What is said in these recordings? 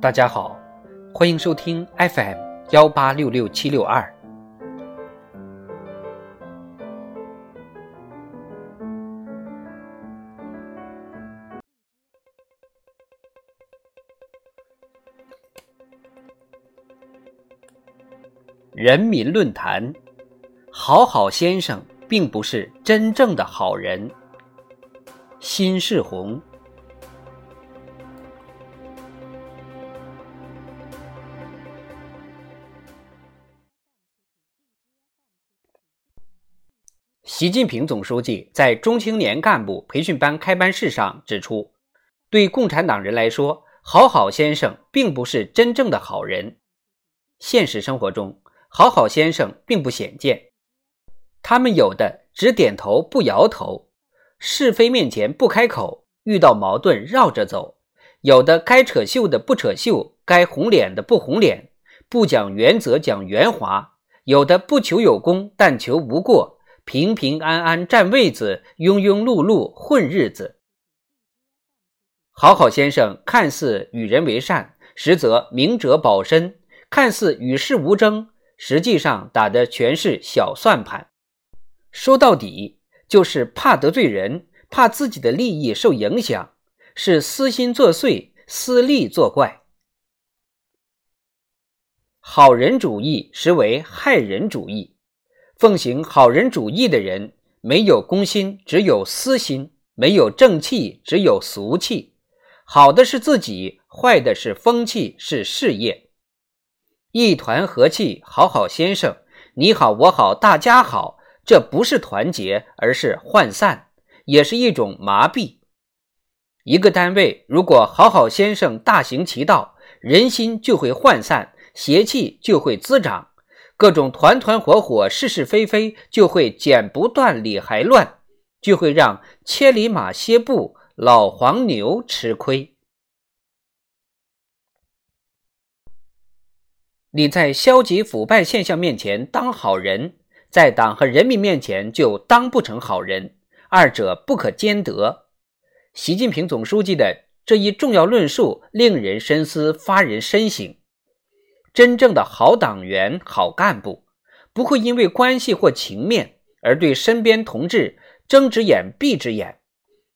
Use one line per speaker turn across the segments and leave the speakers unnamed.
大家好，欢迎收听 FM 幺八六六七六二。人民论坛，好好先生并不是真正的好人。辛世红。习近平总书记在中青年干部培训班开班式上指出，对共产党人来说，好好先生并不是真正的好人。现实生活中，好好先生并不鲜见，他们有的只点头不摇头，是非面前不开口，遇到矛盾绕着走；有的该扯袖的不扯袖，该红脸的不红脸，不讲原则讲圆滑；有的不求有功，但求无过。平平安安占位子，庸庸碌碌混日子。好好先生看似与人为善，实则明哲保身；看似与世无争，实际上打的全是小算盘。说到底，就是怕得罪人，怕自己的利益受影响，是私心作祟，私利作怪。好人主义实为害人主义。奉行好人主义的人，没有公心，只有私心；没有正气，只有俗气。好的是自己，坏的是风气，是事业。一团和气，好好先生，你好我好大家好，这不是团结，而是涣散，也是一种麻痹。一个单位如果好好先生大行其道，人心就会涣散，邪气就会滋长。各种团团伙伙、是是非非，就会剪不断、理还乱，就会让千里马歇步，老黄牛吃亏。你在消极腐败现象面前当好人，在党和人民面前就当不成好人，二者不可兼得。习近平总书记的这一重要论述，令人深思，发人深省。真正的好党员、好干部，不会因为关系或情面而对身边同志睁只眼闭只眼，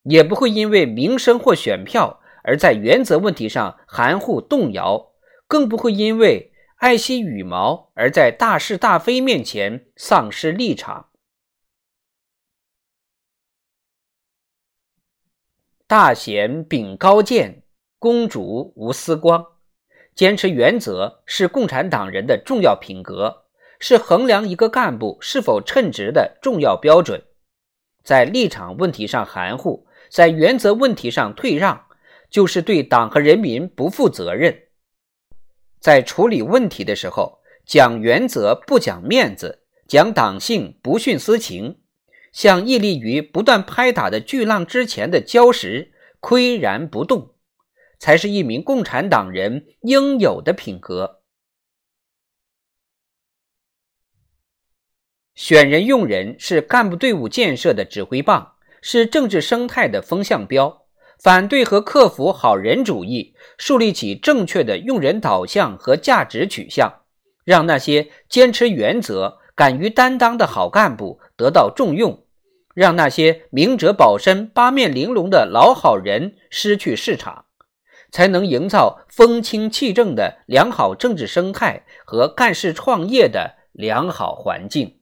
也不会因为名声或选票而在原则问题上含糊动摇，更不会因为爱惜羽毛而在大是大非面前丧失立场。大贤秉高见，公主无私光。坚持原则是共产党人的重要品格，是衡量一个干部是否称职的重要标准。在立场问题上含糊，在原则问题上退让，就是对党和人民不负责任。在处理问题的时候，讲原则不讲面子，讲党性不徇私情，像屹立于不断拍打的巨浪之前的礁石，岿然不动。才是一名共产党人应有的品格。选人用人是干部队伍建设的指挥棒，是政治生态的风向标。反对和克服好人主义，树立起正确的用人导向和价值取向，让那些坚持原则、敢于担当的好干部得到重用，让那些明哲保身、八面玲珑的老好人失去市场。才能营造风清气正的良好政治生态和干事创业的良好环境。